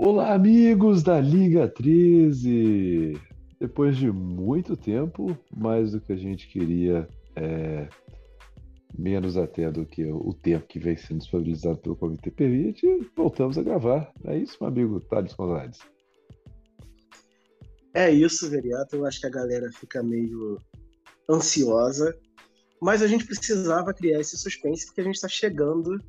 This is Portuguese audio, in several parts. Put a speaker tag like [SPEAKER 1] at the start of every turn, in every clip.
[SPEAKER 1] Olá, amigos da Liga 13! Depois de muito tempo, mais do que a gente queria, é, menos até do que o tempo que vem sendo disponibilizado pelo Comitê Permite, voltamos a gravar. É isso, meu amigo Thales Gonzalez?
[SPEAKER 2] É isso, Veriato. Eu acho que a galera fica meio ansiosa, mas a gente precisava criar esse suspense porque a gente está chegando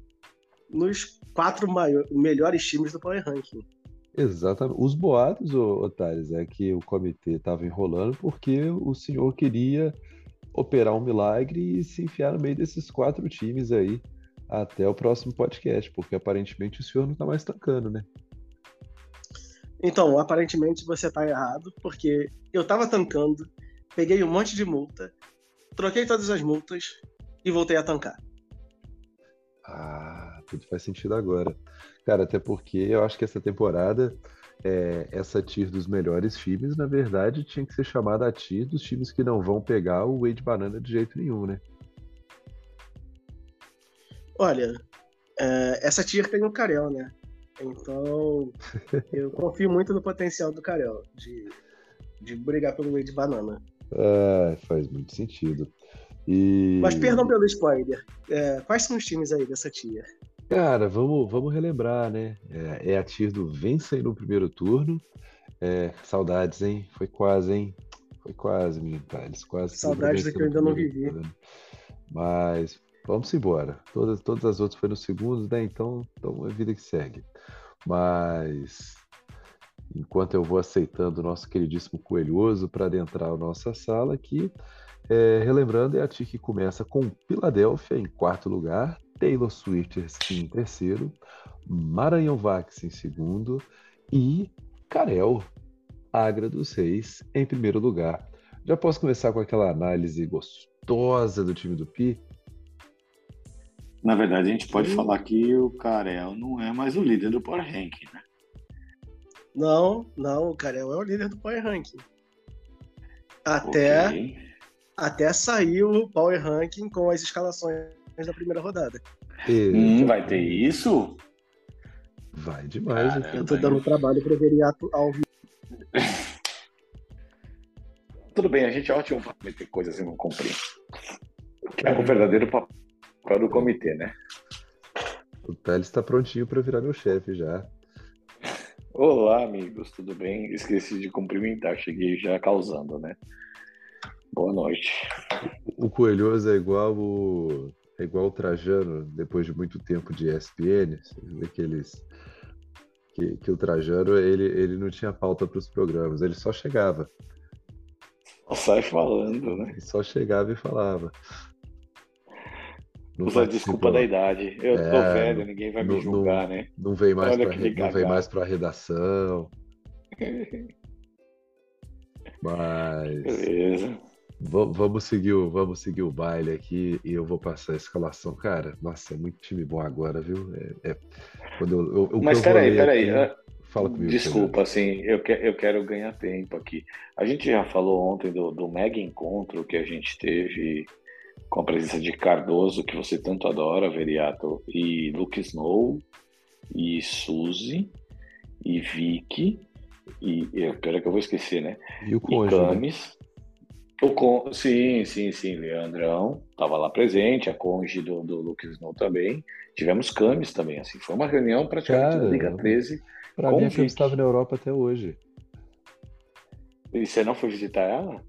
[SPEAKER 2] nos quatro maiores, melhores times do Power Ranking.
[SPEAKER 1] Exatamente. Os boatos, Otários, é que o comitê estava enrolando porque o senhor queria operar um milagre e se enfiar no meio desses quatro times aí até o próximo podcast, porque aparentemente o senhor não está mais tancando, né?
[SPEAKER 2] Então, aparentemente você está errado, porque eu estava tancando, peguei um monte de multa, troquei todas as multas e voltei a tancar.
[SPEAKER 1] Ah, tudo faz sentido agora. Cara, até porque eu acho que essa temporada, é, essa tier dos melhores times, na verdade, tinha que ser chamada a tier dos times que não vão pegar o Wade Banana de jeito nenhum, né?
[SPEAKER 2] Olha, é, essa tier tem o Karel, né? Então, eu confio muito no potencial do Karel de, de brigar pelo Wade Banana.
[SPEAKER 1] É, faz muito sentido. E...
[SPEAKER 2] Mas perdão pelo spoiler. É, quais são os times aí dessa tier?
[SPEAKER 1] Cara, vamos, vamos relembrar, né? É, é a tier do Vencem no primeiro turno. É, saudades, hein? Foi quase, hein? Foi quase, menino Thales. Quase.
[SPEAKER 2] Saudades da que eu ainda não vivi. Turno.
[SPEAKER 1] Mas vamos embora. Todas, todas as outras foram no segundo, né? Então, então é vida que segue. Mas enquanto eu vou aceitando o nosso queridíssimo Coelhoso para adentrar a nossa sala aqui, é, relembrando, é a TIC que começa com Filadélfia em quarto lugar, Taylor Swift em terceiro, Maranhão Vax em segundo e Carel, Agra dos Reis, em primeiro lugar. Já posso começar com aquela análise gostosa do time do Pi?
[SPEAKER 3] Na verdade, a gente pode Sim. falar que o Carel não é mais o líder do Power Ranking, né?
[SPEAKER 2] Não, não, o Carel é o líder do Power Ranking. Até okay até sair o Power Ranking com as escalações da primeira rodada.
[SPEAKER 3] Hum, vai ter isso?
[SPEAKER 1] Vai demais.
[SPEAKER 2] Caramba, eu tô dando trabalho para Veriato ao vivo.
[SPEAKER 3] Tudo bem, a gente é ótimo para meter coisas e não cumprir. Que é o verdadeiro papel do comitê, né?
[SPEAKER 1] O Teles está prontinho para virar meu chefe já.
[SPEAKER 3] Olá, amigos, tudo bem? Esqueci de cumprimentar, cheguei já causando, né? Boa noite.
[SPEAKER 1] O Coelhoso é igual o é igual o Trajano depois de muito tempo de ESPN, daqueles que, que o Trajano ele, ele não tinha pauta para os programas, ele só chegava.
[SPEAKER 3] Só sai falando, né?
[SPEAKER 1] Ele só chegava e falava.
[SPEAKER 3] Não Usa desculpa da idade. Eu é, tô velho, ninguém vai me julgar,
[SPEAKER 1] não,
[SPEAKER 3] né?
[SPEAKER 1] Não vem mais para não vem mais para redação. Mas
[SPEAKER 3] Beleza
[SPEAKER 1] vamos seguir, o, vamos seguir o baile aqui e eu vou passar a escalação. Cara, nossa, é muito time bom agora, viu? É, é quando eu, eu,
[SPEAKER 3] Mas peraí, peraí. Aqui, fala comigo. Desculpa, assim, eu, que, eu quero ganhar tempo aqui. A gente já falou ontem do, do mega encontro que a gente teve com a presença de Cardoso, que você tanto adora, Veriato, e Luke Snow, e Suzy, e Vicky, e, pera que eu vou esquecer, né?
[SPEAKER 1] E o Conde, e
[SPEAKER 3] né? O con... Sim, sim, sim. Leandrão estava lá presente, a conge do, do Lucas Snow também. Tivemos Camis também, assim. Foi uma reunião praticamente Cara, da Liga 13.
[SPEAKER 1] Para mim, eu estava na Europa até hoje.
[SPEAKER 3] E você não foi visitar ela?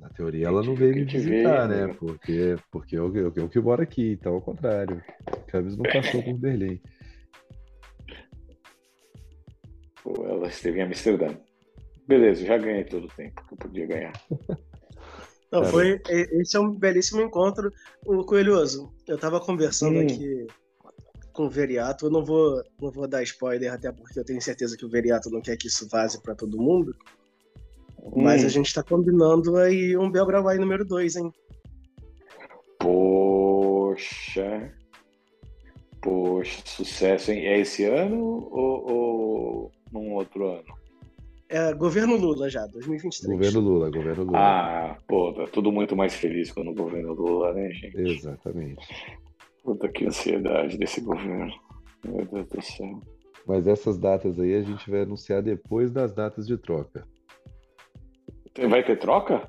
[SPEAKER 1] Na teoria, ela não veio me visitar, né? né? Porque, porque eu, eu, eu que moro aqui, então ao contrário. Camis não passou por Berlim.
[SPEAKER 3] Ela esteve em Amsterdã. Beleza, já ganhei todo o tempo que eu podia ganhar.
[SPEAKER 2] Não, foi, esse é um belíssimo encontro. O Coelhoso, eu estava conversando hum. aqui com o Veriato, eu não vou, não vou dar spoiler, até porque eu tenho certeza que o Veriato não quer que isso vaze para todo mundo. Hum. Mas a gente está combinando aí um Belgravai número 2, hein?
[SPEAKER 3] Poxa. Poxa, sucesso, hein? É esse ano ou, ou num outro ano?
[SPEAKER 2] É, governo Lula já, 2023.
[SPEAKER 1] Governo Lula, governo Lula.
[SPEAKER 3] Ah, pô, tá tudo muito mais feliz quando o governo Lula, né, gente?
[SPEAKER 1] Exatamente.
[SPEAKER 3] Puta que ansiedade desse governo. Meu Deus do céu.
[SPEAKER 1] Mas essas datas aí a gente vai anunciar depois das datas de troca.
[SPEAKER 3] Vai ter troca?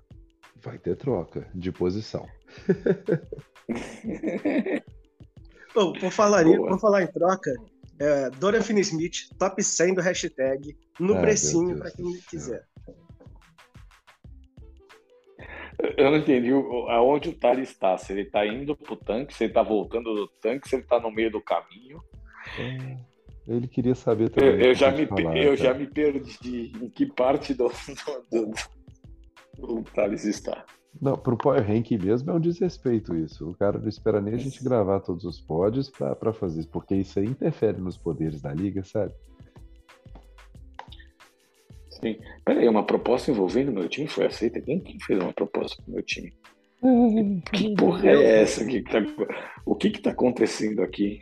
[SPEAKER 1] Vai ter troca de posição.
[SPEAKER 2] Bom, por falar, em, por falar em troca, é, Dorian Finney-Smith, top 100 do hashtag, no ah, precinho, para quem quiser.
[SPEAKER 3] Eu não entendi aonde o Thales está. Se ele está indo pro tanque, se ele está voltando do tanque, se ele está no meio do caminho.
[SPEAKER 1] É, ele queria saber também.
[SPEAKER 3] Eu, eu já, me, falar, eu já me perdi em que parte do, do, do, do Thales está.
[SPEAKER 1] Não, pro Power Rank mesmo é um desrespeito isso. O cara não espera nem a gente gravar todos os pods para fazer isso, porque isso aí interfere nos poderes da liga, sabe?
[SPEAKER 3] Sim. Peraí, uma proposta envolvendo meu time foi aceita? Quem, quem fez uma proposta pro meu time? Que porra é essa? Que tá, o que que tá acontecendo aqui?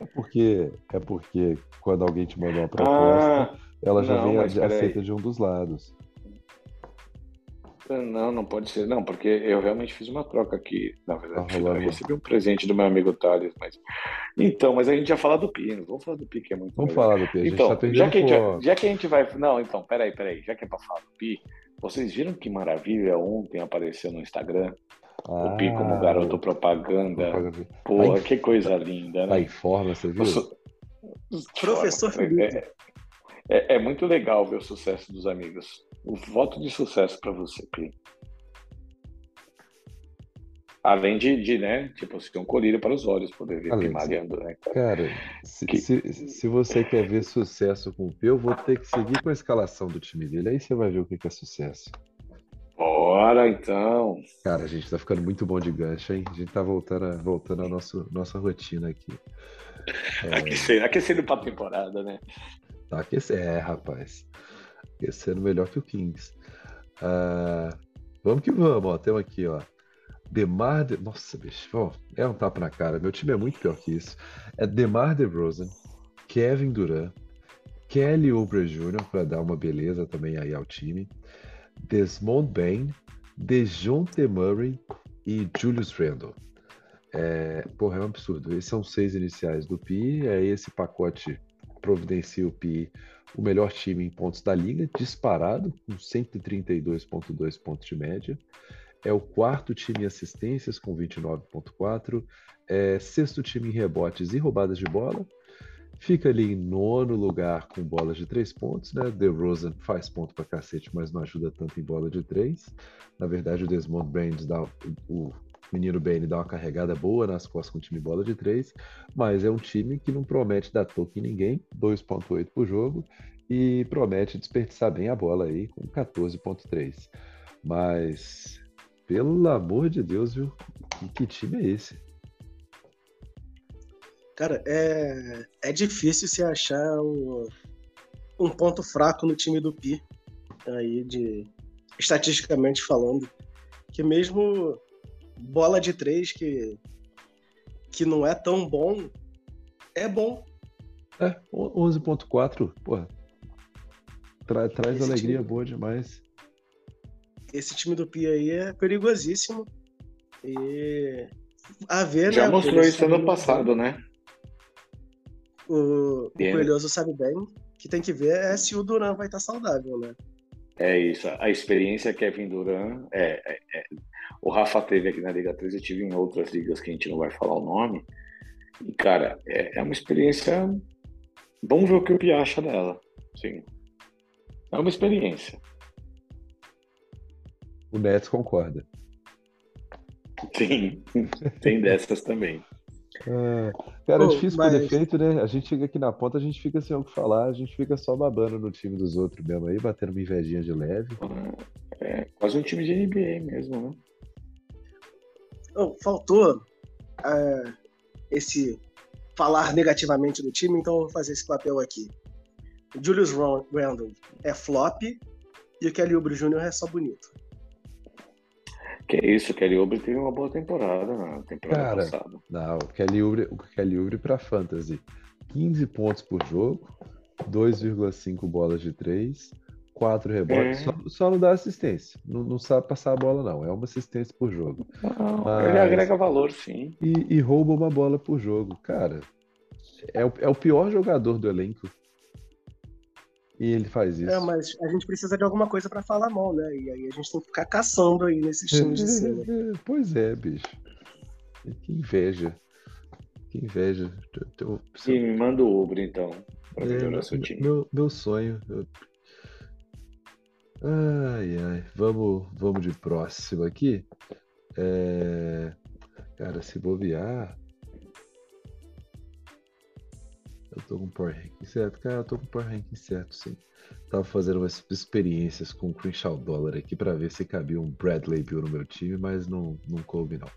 [SPEAKER 1] É porque, é porque quando alguém te mandou uma proposta, ah, ela já não, vem aceita de um dos lados.
[SPEAKER 3] Não, não pode ser. Não, porque eu realmente fiz uma troca aqui. Na verdade, ah, eu recebi um presente do meu amigo Thales, mas. Então, mas a gente já fala do Pino. Vamos falar do Pi, que é muito
[SPEAKER 1] Vamos falar do Pi. A
[SPEAKER 3] então, tá já, que a gente, já que a gente vai. Não, então, peraí, peraí. Já que é pra falar do Pi, vocês viram que maravilha ontem apareceu no Instagram? Ah, o Pi como ah, garoto propaganda. propaganda. Porra, que coisa linda, né?
[SPEAKER 1] Tá em forma, você viu?
[SPEAKER 2] Professor Felipe.
[SPEAKER 3] É, é, é, muito legal ver o sucesso dos amigos. O voto de sucesso para você, Cli. Além de, de, né, tipo, ser um colírio para os olhos, poder ver Alex, malhando, né?
[SPEAKER 1] Cara, se, que... se, se, você quer ver sucesso com o P, eu vou ter que seguir com a escalação do time dele. Aí você vai ver o que é sucesso.
[SPEAKER 3] Bora, então.
[SPEAKER 1] Cara, a gente tá ficando muito bom de gancho, hein? A gente tá voltando, voltando à nossa, nossa rotina aqui.
[SPEAKER 3] É... Aquecendo, aquecendo pra temporada, né?
[SPEAKER 1] Tá aquecendo, é, rapaz. Aquecendo melhor que o Kings. Uh, vamos que vamos, ó. Temos aqui, ó. Demar de... Nossa, bicho. Ó, é um tapa na cara. Meu time é muito pior que isso. É Demar DeRozan, Kevin Durant, Kelly Oubre Jr. para dar uma beleza também aí ao time. Desmond Bain, Dejounte Murray e Julius Randle. É, porra, é um absurdo. Esses são seis iniciais do PI, é esse pacote providencia o PI o melhor time em pontos da liga, disparado, com 132,2 pontos de média. É o quarto time em assistências, com 29,4. É sexto time em rebotes e roubadas de bola. Fica ali em nono lugar com bolas de três pontos, né? DeRozan faz ponto pra cacete, mas não ajuda tanto em bola de três. Na verdade, o Desmond Bain dá o, menino Bane dá uma carregada boa nas costas com o time bola de três, mas é um time que não promete dar toque em ninguém, 2.8 por jogo, e promete desperdiçar bem a bola aí com 14.3. Mas, pelo amor de Deus, viu? Que, que time é esse?
[SPEAKER 2] Cara, é, é difícil se achar um, um ponto fraco no time do Pi, aí de estatisticamente falando, que mesmo bola de três que, que não é tão bom, é bom.
[SPEAKER 1] É, 11.4, porra. Tra traz esse alegria time, boa demais.
[SPEAKER 2] Esse time do Pia aí é perigosíssimo. E a ver,
[SPEAKER 3] Já né, mostrou isso ano passado, né?
[SPEAKER 2] O, o Coelhoso sabe bem que tem que ver é se o Duran vai estar saudável, né?
[SPEAKER 3] É isso. A experiência Kevin Durant é, é, é, o Rafa teve aqui na Liga 3, eu tive em outras ligas que a gente não vai falar o nome. E, cara, é, é uma experiência. Vamos ver o que o Pia acha dela. Sim. É uma experiência.
[SPEAKER 1] O Nets concorda.
[SPEAKER 3] Sim, tem dessas também.
[SPEAKER 1] É, cara, é difícil mas... por defeito, né? A gente chega aqui na ponta, a gente fica sem o que falar, a gente fica só babando no time dos outros mesmo aí, batendo uma invejinha de leve.
[SPEAKER 3] É, quase um time de NBA mesmo, né?
[SPEAKER 2] Oh, faltou é, esse falar negativamente do time, então eu vou fazer esse papel aqui. Julius Randle é flop e o Kelly Oubre Jr. é só bonito.
[SPEAKER 3] Que isso, o Kelly Oubre teve uma boa temporada na temporada Cara, passada.
[SPEAKER 1] Não, o Kelly Oubre, o Kelly Oubre para fantasy, 15 pontos por jogo, 2,5 bolas de 3, 4 rebotes, é. só, só, não dá assistência. Não, não, sabe passar a bola, não. É uma assistência por jogo.
[SPEAKER 3] Não, Mas... Ele agrega valor, sim.
[SPEAKER 1] E, e, rouba uma bola por jogo. Cara, é o, é o pior jogador do elenco E ele faz isso.
[SPEAKER 2] É, mas a gente precisa de alguma coisa para falar mal, né? E aí a gente tem que ficar caçando aí nesses times de cima.
[SPEAKER 1] pois é, bicho. Que inveja. Que inveja.
[SPEAKER 3] Sim, me manda o Uber então. Pra é, melhorar seu time.
[SPEAKER 1] Meu, meu sonho. Eu... Ai, ai. Vamos, vamos de próximo aqui. É... Cara, se bobear. Eu tô com Power Ranking certo? Cara, eu tô com Power Ranking certo, sim. Tava fazendo umas experiências com o Crenshaw Dollar aqui para ver se cabia um Bradley Bill no meu time, mas não, não coube, não.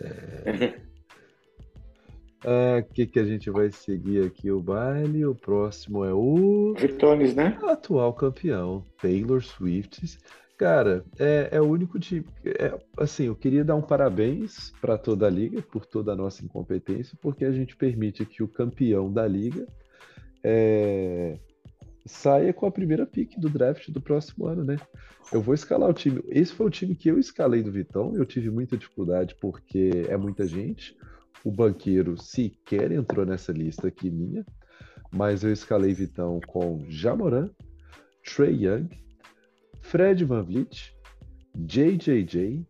[SPEAKER 1] É... O que, que a gente vai seguir aqui o baile? O próximo é o.
[SPEAKER 3] Victones, né?
[SPEAKER 1] Atual campeão, Taylor Swift. Cara, é, é o único time. É, assim, eu queria dar um parabéns para toda a liga por toda a nossa incompetência, porque a gente permite que o campeão da liga é, saia com a primeira pick do draft do próximo ano, né? Eu vou escalar o time. Esse foi o time que eu escalei do Vitão. Eu tive muita dificuldade porque é muita gente. O banqueiro sequer entrou nessa lista aqui minha, mas eu escalei Vitão com Jamoran, Trey Young, Fred Van Vliet, JJJ,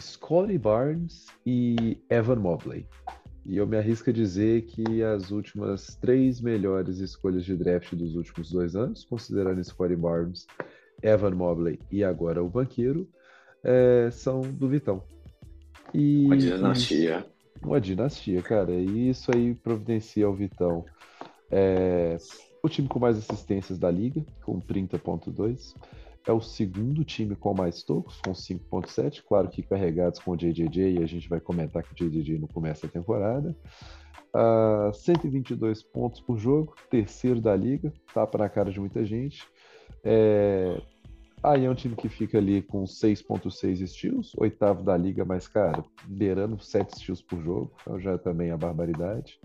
[SPEAKER 1] Scotty Barnes e Evan Mobley. E eu me arrisco a dizer que as últimas três melhores escolhas de draft dos últimos dois anos, considerando Scotty Barnes, Evan Mobley e agora o banqueiro, é, são do Vitão.
[SPEAKER 3] E, uma dinastia.
[SPEAKER 1] Uma dinastia, cara. E isso aí providencia ao Vitão é, o time com mais assistências da liga, com 30.2 é o segundo time com mais tocos, com 5.7, claro que carregados com o JJJ, e a gente vai comentar que o JJJ não começa a temporada. Uh, ah, 122 pontos por jogo, terceiro da liga, tapa na cara de muita gente. É... Aí é um time que fica ali com 6.6 steals, oitavo da liga, mas, cara, beirando 7 steals por jogo, então já é também a barbaridade.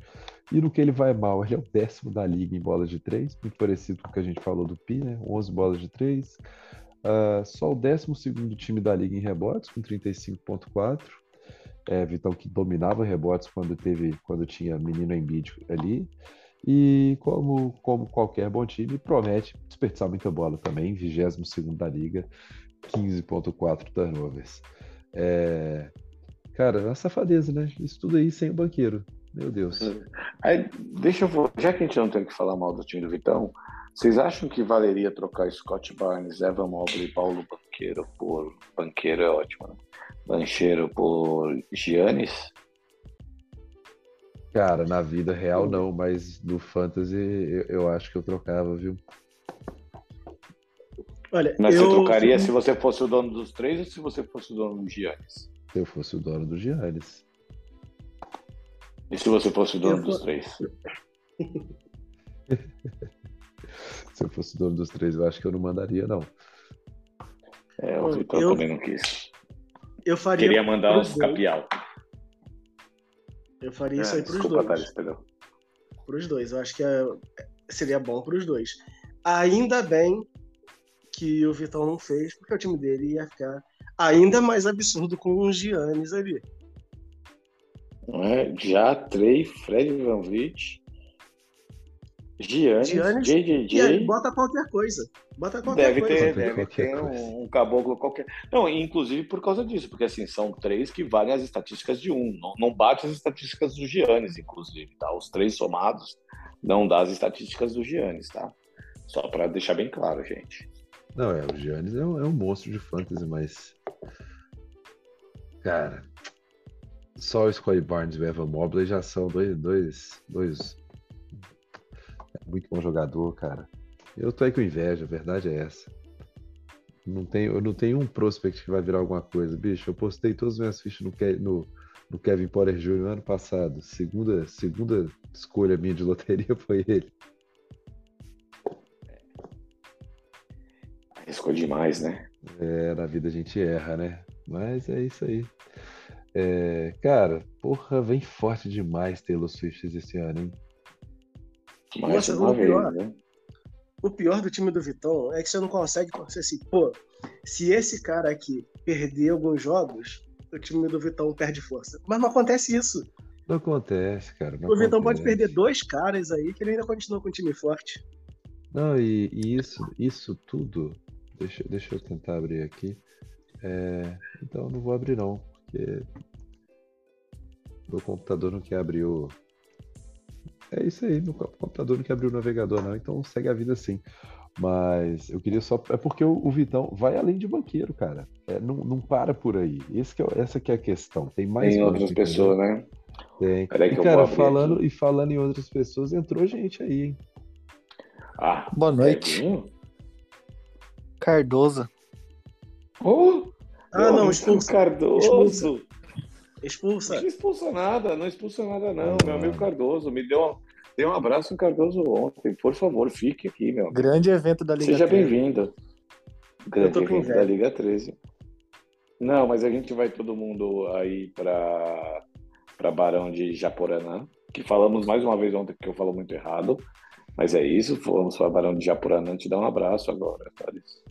[SPEAKER 1] E no que ele vai mal, ele é o décimo da liga em bolas de 3, muito parecido com o que a gente falou do Pi, né? 11 bolas de 3. Uh, só o 12 time da liga em rebotes, com 35,4. É, Vitão que dominava rebotes quando teve, quando tinha menino Embiid ali. E como, como qualquer bom time, promete desperdiçar muita bola também, 22 da liga, 15,4 turnovers. É... Cara, é uma safadeza, né? Isso tudo aí sem o banqueiro. Meu Deus.
[SPEAKER 3] Aí, deixa eu. Já que a gente não tem que falar mal do time do Vitão, vocês acham que valeria trocar Scott Barnes, Evan Mobley e Paulo Banqueiro por. Banqueiro é ótimo, né? Bancheiro por Giannis?
[SPEAKER 1] Cara, na vida real não, mas no Fantasy eu, eu acho que eu trocava, viu?
[SPEAKER 3] Olha, mas eu... você trocaria se você fosse o dono dos três ou se você fosse o dono do Giannis?
[SPEAKER 1] Se eu fosse o dono do Giannis.
[SPEAKER 3] E se você fosse o dono eu dos três?
[SPEAKER 1] Se eu fosse dono dos três, eu acho que eu não mandaria, não.
[SPEAKER 3] É, o Vitor eu... também não quis. Eu faria. Queria mandar uns capial.
[SPEAKER 2] Eu faria é, isso aí pros desculpa, dois. Thales, Pros dois. Eu acho que é... seria bom pros dois. Ainda bem que o Vitão não fez, porque o time dele ia ficar ainda mais absurdo com os Giannis ali.
[SPEAKER 3] É? Já Trey, Fred Van Vliet, Giannis, Giannis JJJ.
[SPEAKER 2] bota qualquer coisa. Bota qualquer
[SPEAKER 3] deve
[SPEAKER 2] coisa.
[SPEAKER 3] Ter, deve ter um, um, caboclo qualquer. Não, inclusive por causa disso, porque assim, são três que valem as estatísticas de um. Não, não bate as estatísticas do Giannis, inclusive, tá? Os três somados não dá as estatísticas do Giannis, tá? Só para deixar bem claro, gente.
[SPEAKER 1] Não, é, o Giannis é um, é um monstro de fantasy, mas. Cara, só o Scottie Barnes e o Evan Mobley já são dois, dois, dois muito bom jogador, cara. Eu tô aí com inveja, a verdade é essa. Não tenho, eu não tenho um prospect que vai virar alguma coisa. Bicho, eu postei todas as minhas fichas no, no, no Kevin Porter Jr. ano passado. Segunda, segunda escolha minha de loteria foi ele.
[SPEAKER 3] Arriscou demais, né?
[SPEAKER 1] É, na vida a gente erra, né? Mas é isso aí. É, cara, porra, vem forte demais Taylor Swift esse ano, hein?
[SPEAKER 2] Mais Nossa, uma o, vez, pior, né? o pior do time do Vitão é que você não consegue pensar assim, pô, se esse cara aqui perder alguns jogos, o time do Vitão perde força. Mas não acontece isso.
[SPEAKER 1] Não acontece, cara.
[SPEAKER 2] Não o Vitão pode perder dois caras aí que ele ainda continua com um time forte.
[SPEAKER 1] Não, e, e, isso, isso tudo, deixa, deixa eu tentar abrir aqui. É, então não vou abrir não, porque meu computador não quer abrir o. É isso aí, meu computador não quer abrir o navegador, não, então segue a vida assim. Mas eu queria só. É porque o, o Vitão vai além de banqueiro, cara. É, não, não para por aí. Esse que é, essa que é a questão. Tem mais.
[SPEAKER 3] Tem outras pessoas, né?
[SPEAKER 1] Tem. Peraí que e, cara, falando, e falando em outras pessoas, entrou gente aí, hein?
[SPEAKER 3] Ah,
[SPEAKER 4] Boa noite. Cardoso.
[SPEAKER 3] Oh!
[SPEAKER 2] Ah, não, expulsa.
[SPEAKER 3] Cardoso.
[SPEAKER 2] Expulsa.
[SPEAKER 3] Não expulsa nada, não expulsa nada, não. Ah. Meu amigo Cardoso me deu, deu um abraço em Cardoso ontem. Por favor, fique aqui, meu.
[SPEAKER 4] Grande evento da Liga
[SPEAKER 3] Seja bem-vindo. Grande evento da Liga 13. Não, mas a gente vai todo mundo aí para para Barão de Japoranã, que falamos mais uma vez ontem que eu falo muito errado, mas é isso, falamos para Barão de Japoranã, te dar um abraço agora, Thales.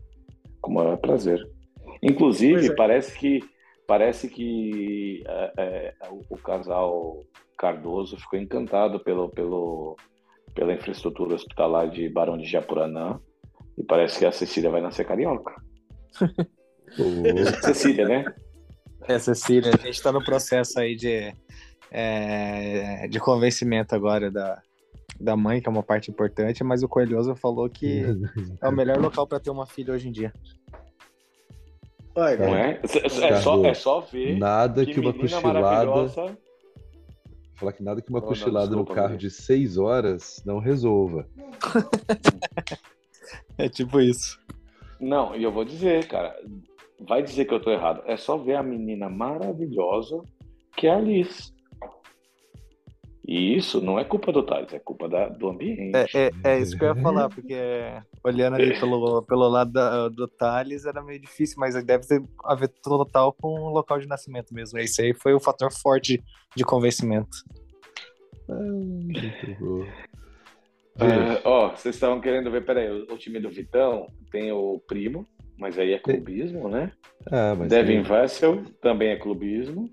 [SPEAKER 3] Com o maior prazer. Inclusive, é. parece que parece que é, é, o, o, casal Cardoso ficou encantado pelo, pelo, pela infraestrutura hospitalar de Barão de Japuranã e parece que a Cecília vai nascer carioca. Cecília, né?
[SPEAKER 4] É, Cecília, a gente está no processo aí de, é, de convencimento agora da, da mãe, que é uma parte importante, mas o Coelhoso falou que é o melhor local para ter uma filha hoje em dia.
[SPEAKER 3] Não é? É, é, só, é só ver.
[SPEAKER 1] Nada que, que uma cochilada. Falar que nada que uma oh, cochilada não, desculpa, no carro de seis horas não resolva.
[SPEAKER 4] é tipo isso.
[SPEAKER 3] Não, e eu vou dizer, cara, vai dizer que eu tô errado. É só ver a menina maravilhosa que é a Alice. E isso não é culpa do Thales, é culpa da, do ambiente.
[SPEAKER 4] É, é, é, isso que eu ia falar, porque olhando ali pelo, pelo lado da, do Thales era meio difícil, mas deve ter a ver total com o local de nascimento mesmo. Esse aí foi o fator forte de convencimento.
[SPEAKER 3] Ah, ó, vocês estavam querendo ver, peraí, o, o time do Vitão tem o primo, mas aí é clubismo, né?
[SPEAKER 1] Ah, mas
[SPEAKER 3] Devin. Vassell também é clubismo.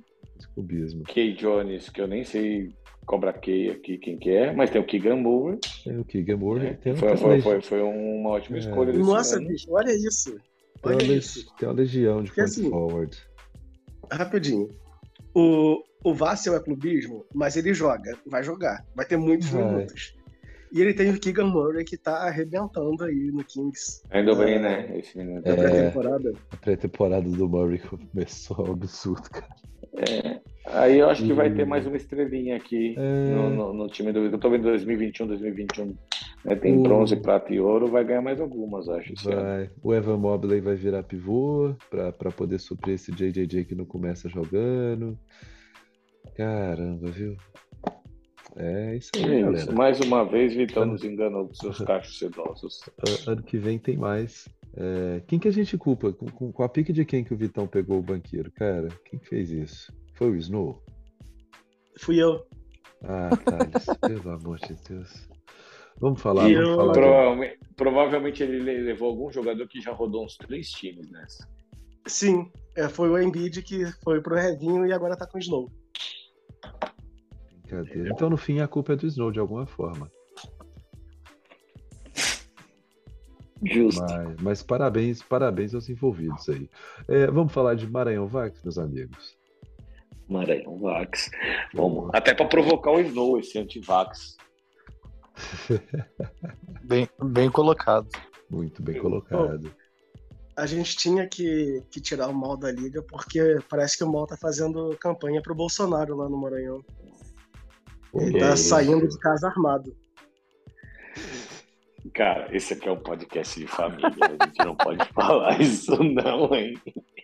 [SPEAKER 1] Clubismo.
[SPEAKER 3] Kay Jones, que eu nem sei Cobra Kai aqui quem que é, mas tem o Keegan Moore.
[SPEAKER 1] Tem o Keegan Moore.
[SPEAKER 3] É. Foi, foi, foi, foi, uma ótima é. escolha.
[SPEAKER 2] Nossa, bicho, olha isso. Olha
[SPEAKER 1] tem,
[SPEAKER 2] uma, isso.
[SPEAKER 1] tem uma legião de assim, forward.
[SPEAKER 2] Rapidinho. O, o Vassel é clubismo, mas ele joga, vai jogar, vai ter muitos vai. minutos. E ele tem o Keegan Murray que tá arrebentando aí no Kings.
[SPEAKER 3] Ainda é, bem, né? Esse menino.
[SPEAKER 1] É, pré-temporada. A pré-temporada do Murray começou absurdo, cara.
[SPEAKER 3] É. Aí eu acho que vai ter mais uma estrelinha aqui é... no, no, no, time do. Eu tô vendo 2021, 2021. Né? Tem o... bronze, prata e ouro, vai ganhar mais algumas, acho.
[SPEAKER 1] Vai. O Evan Mobley vai virar pivô para poder suprir esse JJJ que não começa jogando. Caramba, viu? É isso aí, é galera. Isso.
[SPEAKER 3] Mais uma vez, Vitão nos enganou com seus cachos sedosos.
[SPEAKER 1] Ano que vem tem mais. É... Quem que a gente culpa? Com, com, com a pique de quem que o Vitão pegou o banqueiro? Cara, quem fez isso? Foi o Snow?
[SPEAKER 2] Fui eu.
[SPEAKER 1] Ah, Thales, pelo amor de Deus. Vamos falar,
[SPEAKER 3] e
[SPEAKER 1] vamos eu... falar.
[SPEAKER 3] Provavelmente, provavelmente, ele levou algum jogador que já rodou uns três times nessa.
[SPEAKER 2] Sim, é, foi o Embiid que foi pro Revinho e agora tá com o Snow.
[SPEAKER 1] Brincadeira. Então, no fim, a culpa é do Snow, de alguma forma.
[SPEAKER 3] Justo.
[SPEAKER 1] Mas, mas, parabéns, parabéns aos envolvidos aí. É, vamos falar de Maranhão Vax, meus amigos.
[SPEAKER 3] Maranhão Vax. Vamos. Até para provocar o Snow, esse anti-Vax.
[SPEAKER 4] bem, bem colocado.
[SPEAKER 1] Muito bem colocado.
[SPEAKER 2] a gente tinha que, que tirar o mal da liga, porque parece que o mal tá fazendo campanha pro Bolsonaro lá no Maranhão. Ele tá saindo de casa armado.
[SPEAKER 3] Cara, esse aqui é um podcast de família. A gente não pode falar isso, não, hein?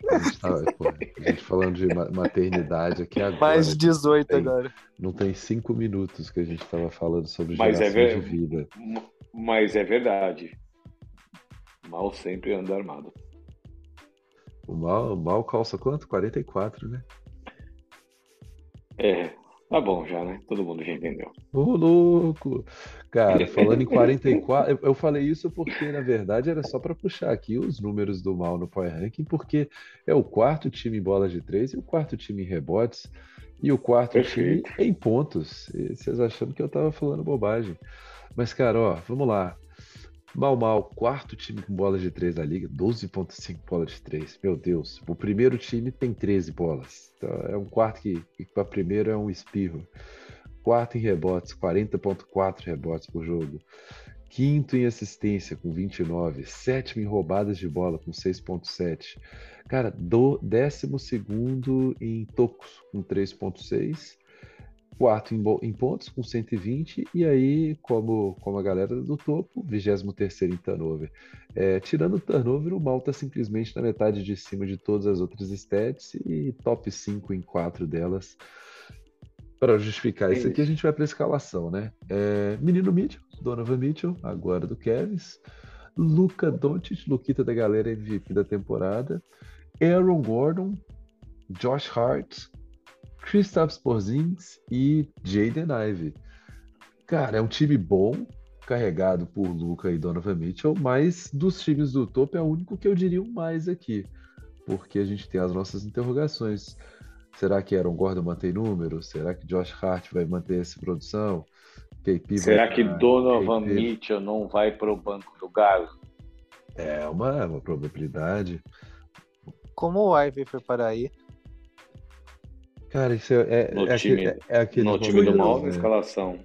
[SPEAKER 1] A gente, tá, pô, a gente falando de maternidade aqui agora.
[SPEAKER 4] Mais de 18
[SPEAKER 1] tem,
[SPEAKER 4] agora.
[SPEAKER 1] Não tem cinco minutos que a gente estava falando sobre Mas é ver... de vida.
[SPEAKER 3] Mas é verdade. Mal sempre anda armado.
[SPEAKER 1] O mal, o mal calça quanto? 44, né?
[SPEAKER 3] É, Tá bom já, né? Todo mundo já entendeu.
[SPEAKER 1] Ô, louco! Cara, falando em 44, eu falei isso porque, na verdade, era só para puxar aqui os números do mal no Power Ranking, porque é o quarto time em bola de três e o quarto time em rebotes e o quarto Perfeito. time em pontos. E vocês achando que eu tava falando bobagem. Mas, cara, ó, vamos lá. Mal, mal, quarto time com bolas de três da liga, 12,5 bolas de três. Meu Deus, o primeiro time tem 13 bolas. Então, é um quarto que, que para primeiro é um espirro. Quarto em rebotes, 40,4 rebotes por jogo. Quinto em assistência, com 29. Sétimo em roubadas de bola, com 6,7. Cara, do décimo segundo em tocos, com 3,6 quarto em, em, pontos com 120 e aí como como a galera do topo 23 em turnover. É, tirando o turnover o Mal está simplesmente na metade de cima de todas as outras stats e top 5 em quatro delas para justificar isso aqui a gente vai para a escalação né? É, menino Mitchell Donovan Mitchell agora do Cavs. Luca Doncic Luquita da galera MVP da temporada. Aaron Gordon Josh Hart Kristaps Porzingis e Jaden Ivey. Cara, é um time bom, carregado por Luca e Donovan Mitchell, mas dos times do topo é o único que eu diria mais aqui, porque a gente tem as nossas interrogações. Será que Aaron Gordon mantém número? Será que Josh Hart vai manter essa produção?
[SPEAKER 3] KP Será que Donovan KP... Mitchell não vai para o banco do Galo?
[SPEAKER 1] É uma, uma probabilidade.
[SPEAKER 4] Como o Ivy foi para aí?
[SPEAKER 1] Cara, isso é, é,
[SPEAKER 3] no
[SPEAKER 1] é
[SPEAKER 3] time,
[SPEAKER 1] aquele, é aquele
[SPEAKER 3] no time do mal, na escalação.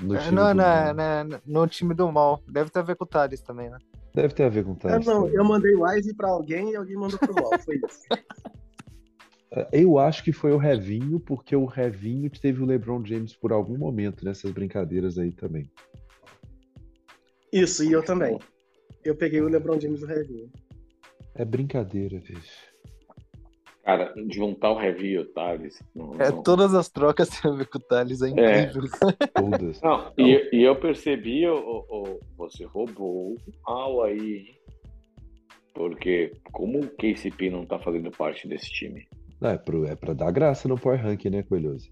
[SPEAKER 4] No é, não, no time do mal. Deve ter a ver com o Thales também, né?
[SPEAKER 1] Deve ter a ver com o Thales.
[SPEAKER 2] É, não, eu mandei o Ivy pra alguém e alguém mandou pro mal. Foi isso.
[SPEAKER 1] É, eu acho que foi o Revinho, porque o Revinho teve o LeBron James por algum momento nessas brincadeiras aí também.
[SPEAKER 2] Isso, e eu também. Eu peguei o LeBron James do Revinho.
[SPEAKER 1] É brincadeira, bicho.
[SPEAKER 3] Cara, juntar o Heavy e o Thales. Não,
[SPEAKER 4] é, não... todas as trocas tem a ver com o Thales, é, é. incrível.
[SPEAKER 1] É. todas.
[SPEAKER 3] Não, e, e, eu percebi, o, você roubou mal aí, hein? Porque como o KCP não tá fazendo parte desse time?
[SPEAKER 1] Não, é, pro, é pra dar graça no Power Rank, né, Coelhoso?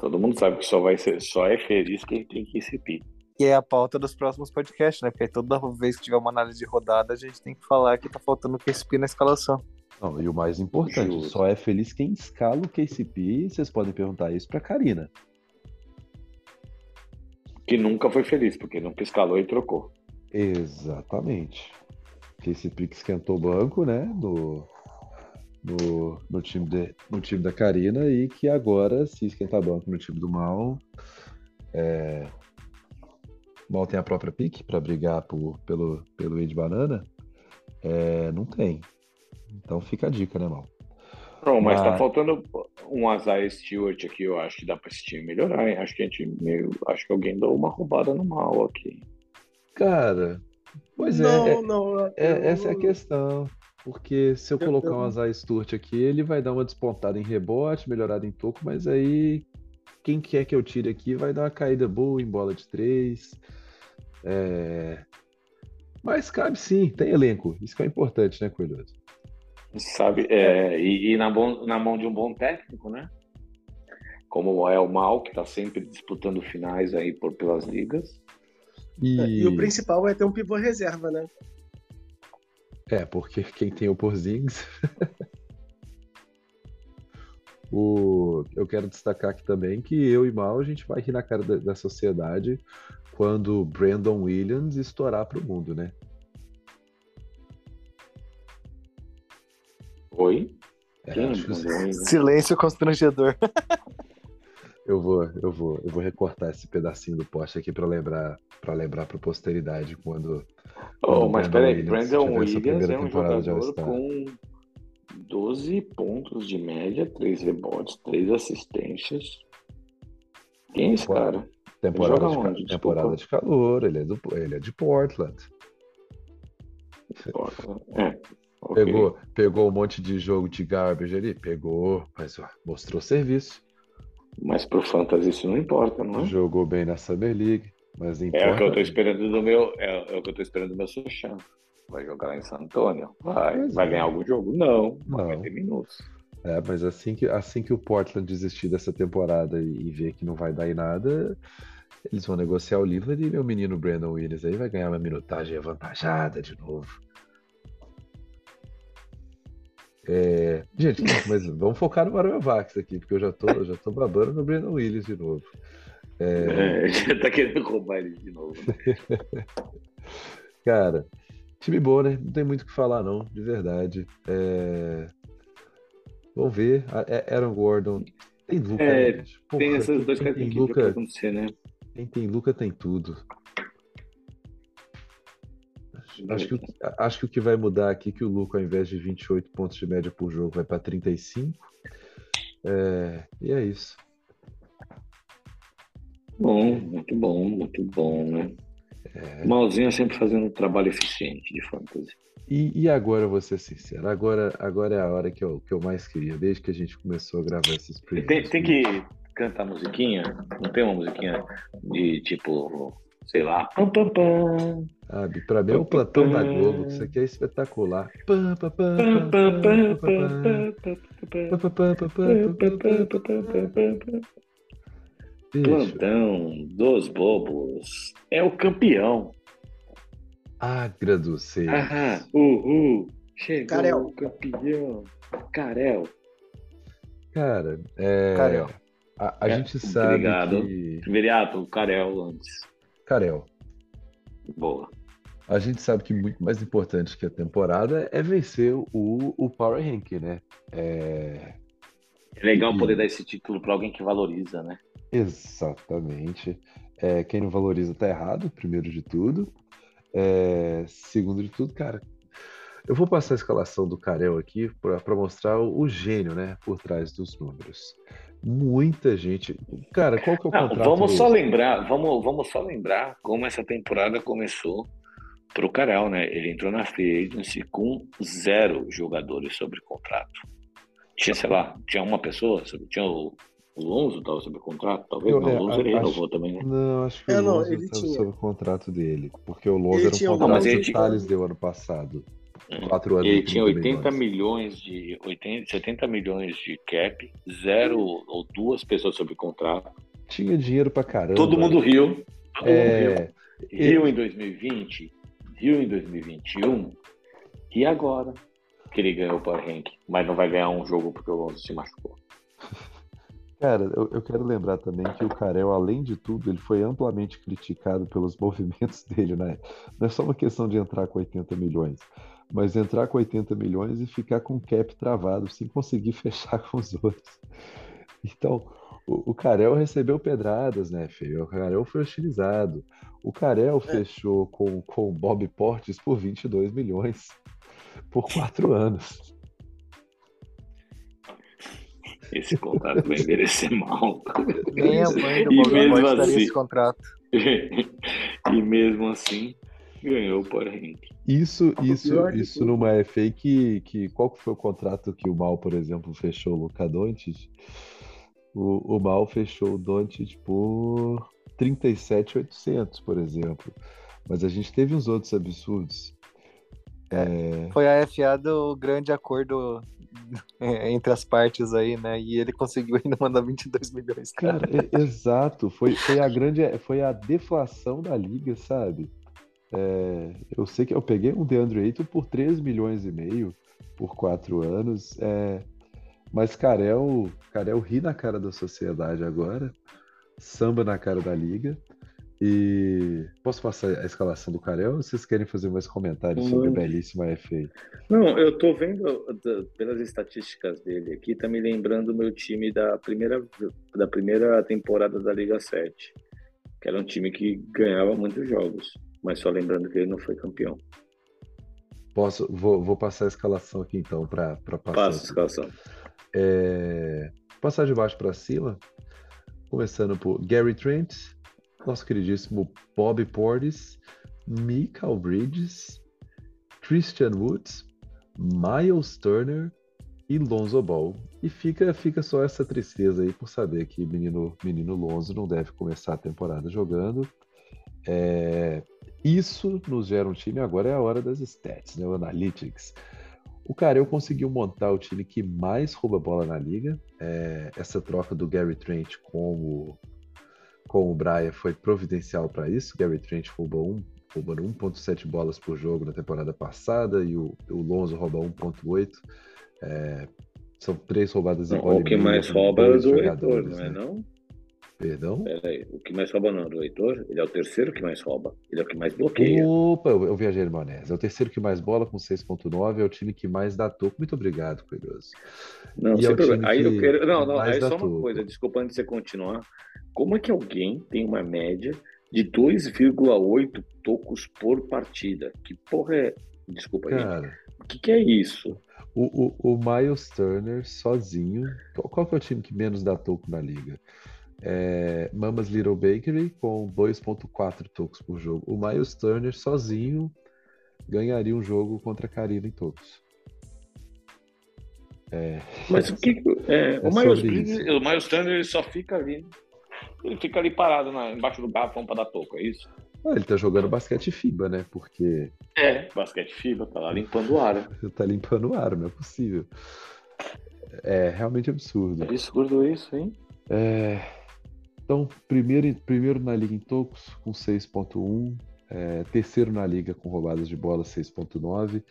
[SPEAKER 3] Todo mundo sabe que só vai ser, só é feliz quem tem KCP.
[SPEAKER 4] E é a pauta dos próximos podcasts, né? Porque toda vez que tiver uma análise de rodada, a gente tem que falar que tá faltando o KCP na escalação.
[SPEAKER 1] Não, e o mais importante, só é feliz quem escala o KCP. Vocês podem perguntar isso pra Karina.
[SPEAKER 3] Que nunca foi feliz, porque nunca escalou e trocou.
[SPEAKER 1] Exatamente. KCP que esquentou o banco, né? No, no, no, time de, no time da Karina e que agora, se esquentar banco no time do Mal, é, Mal tem a própria pique para brigar por, pelo, pelo Ed Banana. É, não tem. Então fica a dica, né, Mal?
[SPEAKER 3] Não, mas, mas tá faltando um Azar Stewart aqui, eu acho que dá pra esse time melhorar, hein? Acho que a gente meio. Acho que alguém deu uma roubada no mal aqui.
[SPEAKER 1] Cara, pois não, é. Não, é, é essa é a questão. Porque se eu, eu colocar um Azar Stewart aqui, ele vai dar uma despontada em rebote, melhorada em toco, mas aí quem quer que eu tire aqui vai dar uma caída boa em bola de três. É... Mas cabe sim, tem elenco. Isso que é importante, né, Coelhoso?
[SPEAKER 3] Sabe, é, e, e na, bom, na, mão de um bom técnico, né? Como é o Mal, que está sempre disputando finais aí por, pelas ligas.
[SPEAKER 2] E... e... o principal é ter um pivô reserva, né?
[SPEAKER 1] É, porque quem tem o Porzingis... o... Eu quero destacar aqui também que eu e Mal, a gente vai rir na cara da, da sociedade quando Brandon Williams estourar para o mundo, né?
[SPEAKER 3] Oi?
[SPEAKER 4] É, Silêncio constrangedor.
[SPEAKER 1] eu vou, eu vou, eu vou recortar esse pedacinho do post aqui para lembrar, para lembrar para posteridade quando.
[SPEAKER 3] Oh, mas peraí, Brandon Williams é um jogador com 12 pontos de média, 3 rebotes, 3 assistências. Quem é esse cara?
[SPEAKER 1] Temporada, de, onde, temporada de calor, ele é, do, ele é de Portland.
[SPEAKER 3] Portland. É,
[SPEAKER 1] Okay. Pegou, pegou um monte de jogo de garbage ali? Pegou, mas ó, mostrou serviço.
[SPEAKER 3] Mas pro Fantasy isso não importa, não é?
[SPEAKER 1] Jogou bem na Summer League, mas importa.
[SPEAKER 3] É o que eu tô esperando do meu, é, é o que eu tô esperando do meu Sushan. Vai jogar lá em San Antônio? Vai. Mas vai é. ganhar algum jogo? Não, não. vai ter minutos.
[SPEAKER 1] É, mas assim que, assim que o Portland desistir dessa temporada e, e ver que não vai dar em nada, eles vão negociar o Lillard e meu menino Brandon Williams aí vai ganhar uma minutagem avantajada de novo. É... Gente, mas vamos focar no Mario Vax aqui, porque eu já tô, já tô babando no Brandon Williams de novo.
[SPEAKER 3] É... é já tá querendo roubar ele de novo. Né?
[SPEAKER 1] Cara, time bom, né? Não tem muito o que falar, não, de verdade. É... Vamos ver. É, Aaron Gordon. Tem Luca.
[SPEAKER 3] É, né, Porra, tem essas duas características que Luca... acontecer, né?
[SPEAKER 1] Quem tem Luca tem tudo. Acho que, acho que o que vai mudar aqui é que o Luca, ao invés de 28 pontos de média por jogo, vai para 35. É, e é isso.
[SPEAKER 3] Bom, muito bom, muito bom, né? É... Malzinho sempre fazendo um trabalho eficiente de fantasy.
[SPEAKER 1] E, e, agora, vou ser sincero, agora, agora é a hora que eu, que eu mais queria, desde que a gente começou a gravar esses
[SPEAKER 3] previews. Tem, tem que cantar musiquinha? Não tem uma musiquinha de tipo, sei lá. Pam, pam, pam.
[SPEAKER 1] Sabe, pra mim é o plantão da Globo, isso aqui é espetacular.
[SPEAKER 3] Plantão dos Bobos é o campeão.
[SPEAKER 1] Agra do.
[SPEAKER 3] Aham, uhul. Chegou Carel. o campeão. Carel.
[SPEAKER 1] Cara, é... Carel. A, a é, gente sabe
[SPEAKER 3] obrigado.
[SPEAKER 1] que...
[SPEAKER 3] Viriato, Carel antes.
[SPEAKER 1] Carel.
[SPEAKER 3] Boa.
[SPEAKER 1] A gente sabe que muito mais importante que a temporada é vencer o, o Power Rank, né? É...
[SPEAKER 3] é legal e... poder dar esse título para alguém que valoriza, né?
[SPEAKER 1] Exatamente. É, quem não valoriza tá errado, primeiro de tudo. É, segundo de tudo, cara, eu vou passar a escalação do Carel aqui para mostrar o, o, gênio, né, por trás dos números. Muita gente. Cara, qual que é o não, contrato?
[SPEAKER 3] Vamos só lembrar, vamos, vamos só lembrar como essa temporada começou para o Carel, né? Ele entrou na free agency com zero jogadores sobre contrato. Tinha, sei lá, tinha uma pessoa, tinha o o Lonzo estava sob contrato, talvez. Eu, não, o é, Lonzo ele renovou também, né?
[SPEAKER 1] Não, acho que é, o Lonzo estava sob contrato dele. Porque o Lonzo ele era um contrato que o Thales deu ano passado.
[SPEAKER 3] Hum. Quatro anos. Ele tinha 80 milhões. milhões de. 80, 70 milhões de cap, zero ou duas pessoas sob contrato.
[SPEAKER 1] Tinha dinheiro pra caramba.
[SPEAKER 3] Todo mundo riu. Todo é... mundo riu. Riu em 2020, riu em 2021. E agora? Que ele ganhou o Power Rank, mas não vai ganhar um jogo porque o Lonzo se machucou.
[SPEAKER 1] Cara, eu, eu, quero lembrar também que o Carel, além de tudo, ele foi amplamente criticado pelos movimentos dele, né? Não é só uma questão de entrar com 80 milhões, mas entrar com 80 milhões e ficar com o cap travado, sem conseguir fechar com os outros. Então, o, o Carel recebeu pedradas, né, Feio? O Carel foi hostilizado. O Carel é. fechou com, com o Bob Portes por 22 milhões por quatro anos.
[SPEAKER 3] Esse contrato vai envelhecer mal.
[SPEAKER 4] Nem a mãe do Bob mesmo assim, esse contrato.
[SPEAKER 3] e mesmo assim, ganhou o Power Rank.
[SPEAKER 1] Isso, isso, isso numa FA que, que. Qual que foi o contrato que o Mal, por exemplo, fechou o Luca Doncic? O, o Mal fechou o Doncic por 37,800, por exemplo. Mas a gente teve uns outros absurdos.
[SPEAKER 4] É... Foi a FA do grande acordo é, entre as partes aí, né? E ele conseguiu ainda mandar 22 milhões.
[SPEAKER 1] Cara, cara é, exato. Foi, foi a grande, foi a deflação da liga, sabe? É, eu sei que eu peguei um DeAndre Ayton por 3 milhões e meio por quatro anos. É, mas Carel, Carel ri na cara da sociedade agora, samba na cara da liga. E posso passar a escalação do Carel ou vocês querem fazer mais comentários sobre a belíssima FA?
[SPEAKER 3] Não, eu tô vendo pelas estatísticas dele aqui, tá me lembrando o meu time da primeira, da primeira temporada da Liga 7, que era um time que ganhava muitos jogos, mas só lembrando que ele não foi campeão.
[SPEAKER 1] Posso, vou, vou passar a escalação aqui então para passar.
[SPEAKER 3] Passa a escalação.
[SPEAKER 1] É, passar de baixo para cima, começando por Gary Trent, nosso queridíssimo Bob Portis, Michael Bridges, Christian Woods, Miles Turner e Lonzo Ball. E fica, fica só essa tristeza aí por saber que menino, menino Lonzo não deve começar a temporada jogando. É, isso nos gera um time, agora é a hora das stats, né? O Analytics. O Careu conseguiu montar o time que mais rouba bola na liga. É, essa troca do Gary Trent com o com o Brian foi providencial para isso. Gary Trent roubou um, roubando 1.7 bolas por jogo na temporada passada e o, o Lonzo rouba 1.8. É, são três roubadas
[SPEAKER 3] iguais. O que mais rouba é o Heitor, não é né? não?
[SPEAKER 1] Perdão?
[SPEAKER 3] Peraí, o que mais rouba não, do Heitor? Ele é o terceiro que mais rouba. Ele é o que mais bloqueia.
[SPEAKER 1] Opa, eu, eu viajei maionese. É o terceiro que mais bola com 6.9, é o time que mais dá toco. Muito obrigado, Coelhoso.
[SPEAKER 3] Não, e é problema. Aí eu quero. Não, não, aí só uma coisa, desculpa antes de você continuar. Como é que alguém tem uma média de 2,8 tocos por partida? Que porra é. Desculpa aí. Cara, o que, que é isso?
[SPEAKER 1] O, o, o Miles Turner sozinho. Qual que é o time que menos dá toco na liga? É, Mama's Little Bakery com 2.4 tocos por jogo. O Miles Turner sozinho ganharia um jogo contra a Karina em tocos.
[SPEAKER 3] É, Mas o que é, é o, Miles, o Miles Turner ele só fica ali, ele fica ali parado na, embaixo do garrafão para dar toco, é isso?
[SPEAKER 1] Ah, ele tá jogando basquete FIBA, né? Porque.
[SPEAKER 3] É, basquete FIBA, tá lá limpando o ar.
[SPEAKER 1] tá limpando o ar, não é possível. É realmente absurdo. É
[SPEAKER 3] absurdo isso, hein?
[SPEAKER 1] É, então, primeiro, primeiro na liga em tocos, com 6.1. É, terceiro na liga com roubadas de bola, 6.9.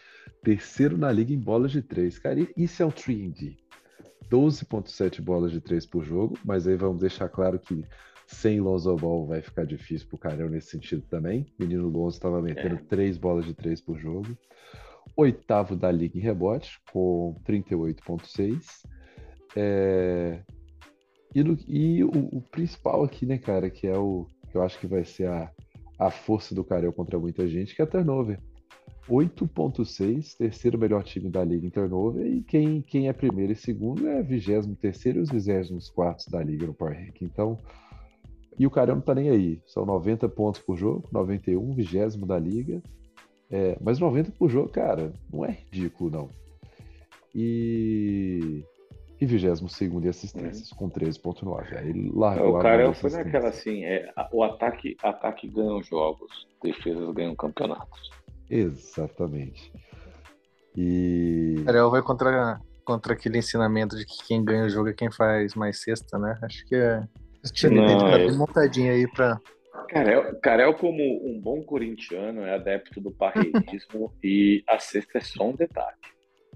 [SPEAKER 1] Terceiro na liga em bolas de 3. Cara, isso é um trend. 12.7 bolas de 3 por jogo, mas aí vamos deixar claro que sem Lonzo Ball vai ficar difícil pro Carão nesse sentido também. O menino Lonzo estava metendo é. 3 bolas de 3 por jogo. Oitavo da liga em rebote, com 38.6. É, e, no, e o, o, principal aqui, né, cara, que é o que eu acho que vai ser a, a força do Carel contra muita gente, que é a turnover. 8.6, terceiro melhor time da liga em turnover, e quem, quem é primeiro e segundo é 23 e os 24 da liga no Power Rank. Então, e o Carel não tá nem aí. São 90 pontos por jogo, 91, 20 da liga. É, mas 90 por jogo, cara, não é ridículo, não. E e 22 em assistências, com 13,9. Aí
[SPEAKER 3] largou O cara foi naquela assim: é, o ataque, ataque ganha os jogos, defesas ganham campeonatos.
[SPEAKER 1] Exatamente. E.
[SPEAKER 4] Ariel vai contra, contra aquele ensinamento de que quem ganha o jogo é quem faz mais cesta, né? Acho que é. Não, que é... montadinho aí pra.
[SPEAKER 3] Carel, Carel, como um bom corintiano, é adepto do parreirismo e a cesta é só um detalhe.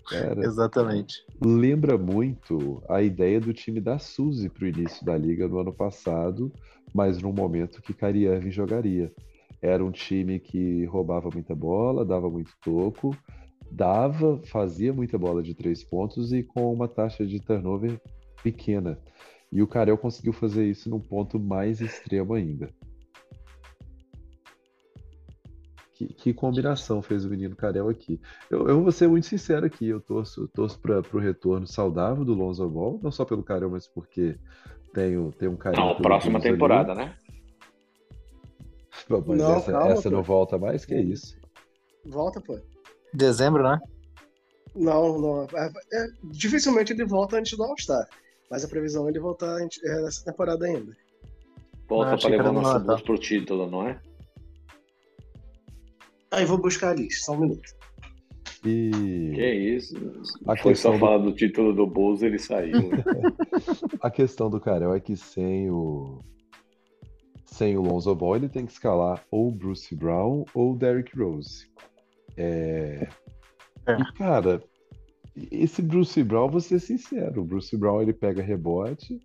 [SPEAKER 4] Cara, Exatamente.
[SPEAKER 1] Lembra muito a ideia do time da Suzy para o início da liga no ano passado, mas num momento que Kariavin jogaria. Era um time que roubava muita bola, dava muito toco, dava, fazia muita bola de três pontos e com uma taxa de turnover pequena. E o Carel conseguiu fazer isso num ponto mais extremo ainda. Que, combinação fez o menino Carel aqui. Eu, eu vou ser muito sincero aqui, eu torço, torço para o retorno saudável do Lonzo Ball, não só pelo Carel, mas porque tenho, tenho um carinho.
[SPEAKER 3] Não, próxima temporada, ali. né?
[SPEAKER 1] Mas não, essa, calma, essa não volta mais? Que é isso?
[SPEAKER 2] Volta, pô.
[SPEAKER 4] Dezembro, né?
[SPEAKER 2] Não, não. É, é, dificilmente ele volta antes do All-Star. Mas a previsão é ele voltar é, nessa temporada ainda.
[SPEAKER 3] Volta para levar nosso bus pro título, não é?
[SPEAKER 2] Aí vou buscar a lista, só um minuto.
[SPEAKER 1] E...
[SPEAKER 3] Que isso? A Foi só do... falar do título do Bolsa ele saiu.
[SPEAKER 1] a questão do Carel é que sem o sem o Lonzo Ball ele tem que escalar ou Bruce Brown ou Derrick Rose. É... é. E cara, esse Bruce Brown, vou ser sincero, o Bruce Brown ele pega rebote,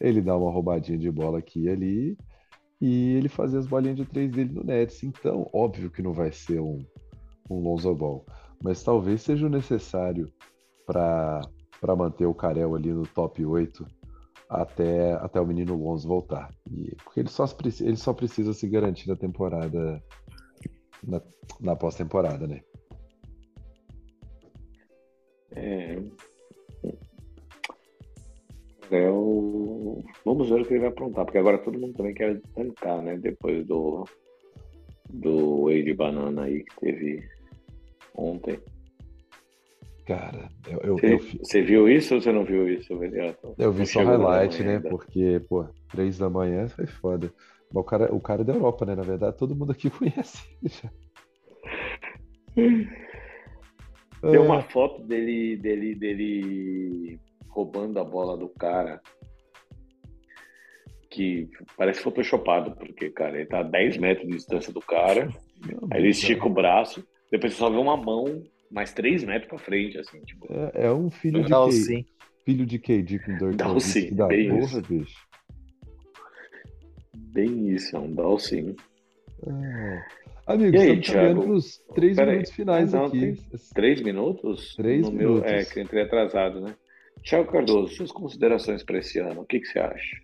[SPEAKER 1] ele dá uma roubadinha de bola aqui e ali, e ele fazia as bolinhas de três dele no Nets. Então, óbvio que não vai ser um, um Lonzo Ball, mas talvez seja o necessário para manter o Carel ali no top 8 até, até o menino Lonzo voltar. E, porque ele só, ele só precisa se garantir na temporada, na, na pós-temporada, né?
[SPEAKER 3] É, é o... Vamos ver o que ele vai aprontar, porque agora todo mundo também quer tancar, né? Depois do do Wade Banana aí que teve ontem.
[SPEAKER 1] Cara, eu,
[SPEAKER 3] você,
[SPEAKER 1] eu,
[SPEAKER 3] você viu isso ou você não viu isso, Veliato?
[SPEAKER 1] Eu vi só highlight, né? Ainda. Porque, pô, três da manhã foi foda. Mas o cara, o cara é da Europa, né? Na verdade, todo mundo aqui conhece.
[SPEAKER 3] Tem uma é. foto dele, dele, dele roubando a bola do cara que parece photoshopado, porque, cara, ele tá a 10 metros de distância do cara, aí ele estica o braço, depois você só vê uma mão mais 3 metros pra frente, assim, tipo.
[SPEAKER 1] É, é um filho de KD, filho de KD com dor
[SPEAKER 3] de bem
[SPEAKER 1] porra, bicho.
[SPEAKER 3] bem isso, é um sim.
[SPEAKER 1] É. Amigos, aí, estamos Thiago? para os três Pera minutos aí. finais não, aqui.
[SPEAKER 3] Três minutos?
[SPEAKER 1] Três no minutos.
[SPEAKER 3] Meu, é, que entrei atrasado, né? Tiago Cardoso, suas considerações para esse ano, o que, que você acha?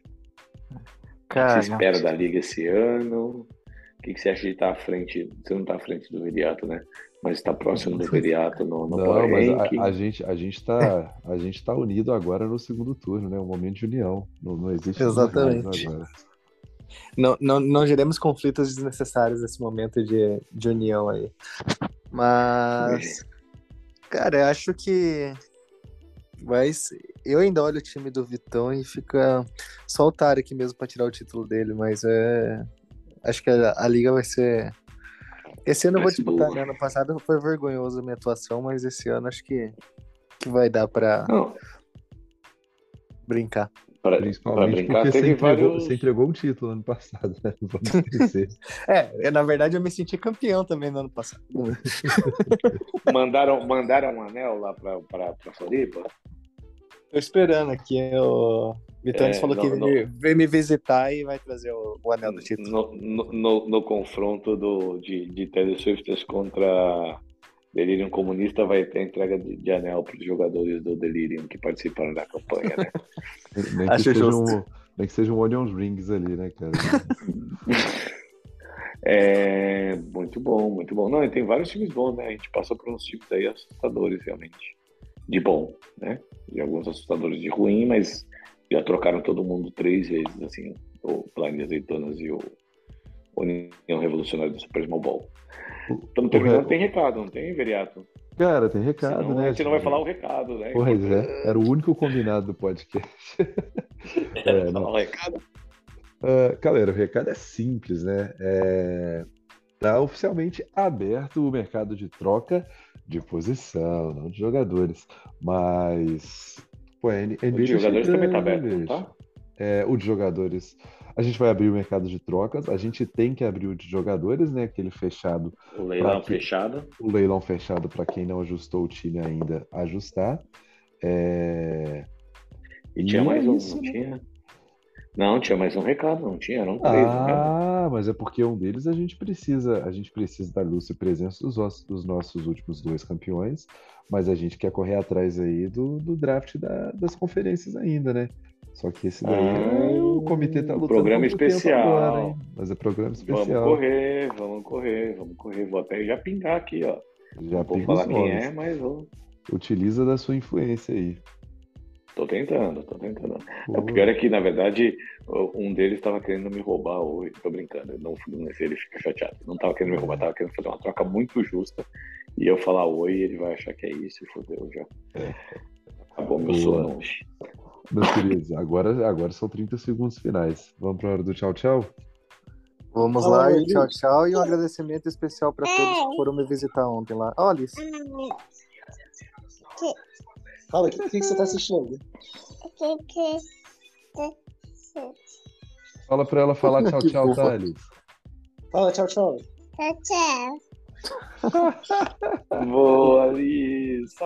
[SPEAKER 3] Cara, o que você espera da Liga esse ano? O que, que você acha de estar à frente? Você não está à frente do Viriato, né? Mas está próximo do Viriato no, no
[SPEAKER 1] Não, mas a, a, gente a gente está a gente tá unido agora no segundo turno, né? Um momento de união. Não, não existe
[SPEAKER 4] Exatamente. Agora. Não, não, não geremos conflitos desnecessários nesse momento de, de união aí. Mas, cara, eu acho que mas eu ainda olho o time do Vitão e fica só o Tarek mesmo para tirar o título dele, mas é. Acho que a, a liga vai ser. Esse ano eu vou disputar, né? Ano passado foi vergonhoso a minha atuação, mas esse ano acho que, que vai dar para brincar.
[SPEAKER 1] Pra, Principalmente brincar, porque você entregou, vários... você entregou um título ano passado, né? Vamos
[SPEAKER 4] é, na verdade eu me senti campeão também no ano passado.
[SPEAKER 3] mandaram, mandaram um anel lá pra, pra, pra Floripa?
[SPEAKER 4] Tô esperando aqui. O Vitória é, falou no, que no... veio me visitar e vai trazer o, o anel do título.
[SPEAKER 3] No, no, no confronto do, de, de Taylor Swift contra Delirium Comunista vai ter entrega de, de anel para os jogadores do Delirium que participaram da campanha, né?
[SPEAKER 1] nem, que seja um, nem que seja um Onions Rings ali, né, cara?
[SPEAKER 3] é, muito bom, muito bom. Não, e tem vários times bons, né? A gente passou por uns times aí assustadores, realmente. De bom, né? E alguns assustadores de ruim, mas já trocaram todo mundo três vezes, assim, o Plane Azeitonas e o União Revolucionária do Super Small Ball. Estamos terminando, tem recado, não tem, Veriato?
[SPEAKER 1] Cara, tem recado, Senão, né?
[SPEAKER 3] A gente não vai falar o recado, né?
[SPEAKER 1] Pois é, era o único combinado do podcast.
[SPEAKER 3] é, falar o recado?
[SPEAKER 1] Uh, galera, o recado é simples, né? É... Tá oficialmente aberto o mercado de troca de posição, não de jogadores. Mas.
[SPEAKER 3] Pô, a NBA o de jogadores também tá aberto, tá?
[SPEAKER 1] É, o de jogadores a gente vai abrir o mercado de trocas, a gente tem que abrir o de jogadores, né? Aquele fechado.
[SPEAKER 3] O leilão fechado.
[SPEAKER 1] O leilão fechado para quem não ajustou o time ainda ajustar. É...
[SPEAKER 3] E, e tinha mais é um, isso, não né? tinha? Não, tinha mais um recado, não tinha, não três.
[SPEAKER 1] Né? Ah, mas é porque um deles a gente precisa, a gente precisa da luz e presença dos, nossos, dos nossos últimos dois campeões, mas a gente quer correr atrás aí do, do draft da, das conferências ainda, né? Só que esse daí ah, o comitê tá lutando.
[SPEAKER 3] Programa especial.
[SPEAKER 1] Agora, mas é programa especial.
[SPEAKER 3] Vamos correr, vamos correr, vamos correr. Vou até já pingar aqui, ó. Já vou falar quem é, mas vou.
[SPEAKER 1] Utiliza da sua influência aí.
[SPEAKER 3] Tô tentando, tô tentando. O pior é que, na verdade, um deles estava querendo me roubar hoje. Tô brincando, não, não ele fica chateado. Não tava querendo me roubar, tava querendo fazer uma troca muito justa. E eu falar oi, ele vai achar que é isso e fodeu já. É. Acabou meu sono hoje.
[SPEAKER 1] Meus queridos, agora, agora são 30 segundos finais. Vamos para a hora do tchau, tchau?
[SPEAKER 4] Vamos Olá, lá, e tchau, tchau. E um agradecimento especial para todos que foram me visitar ontem lá. Olha isso.
[SPEAKER 2] Fala, o que, que, você está assistindo?
[SPEAKER 1] Fala para ela falar tchau, tchau, Thales.
[SPEAKER 2] Fala tchau, tchau.
[SPEAKER 5] Tchau, tchau.
[SPEAKER 3] Boa, Alice.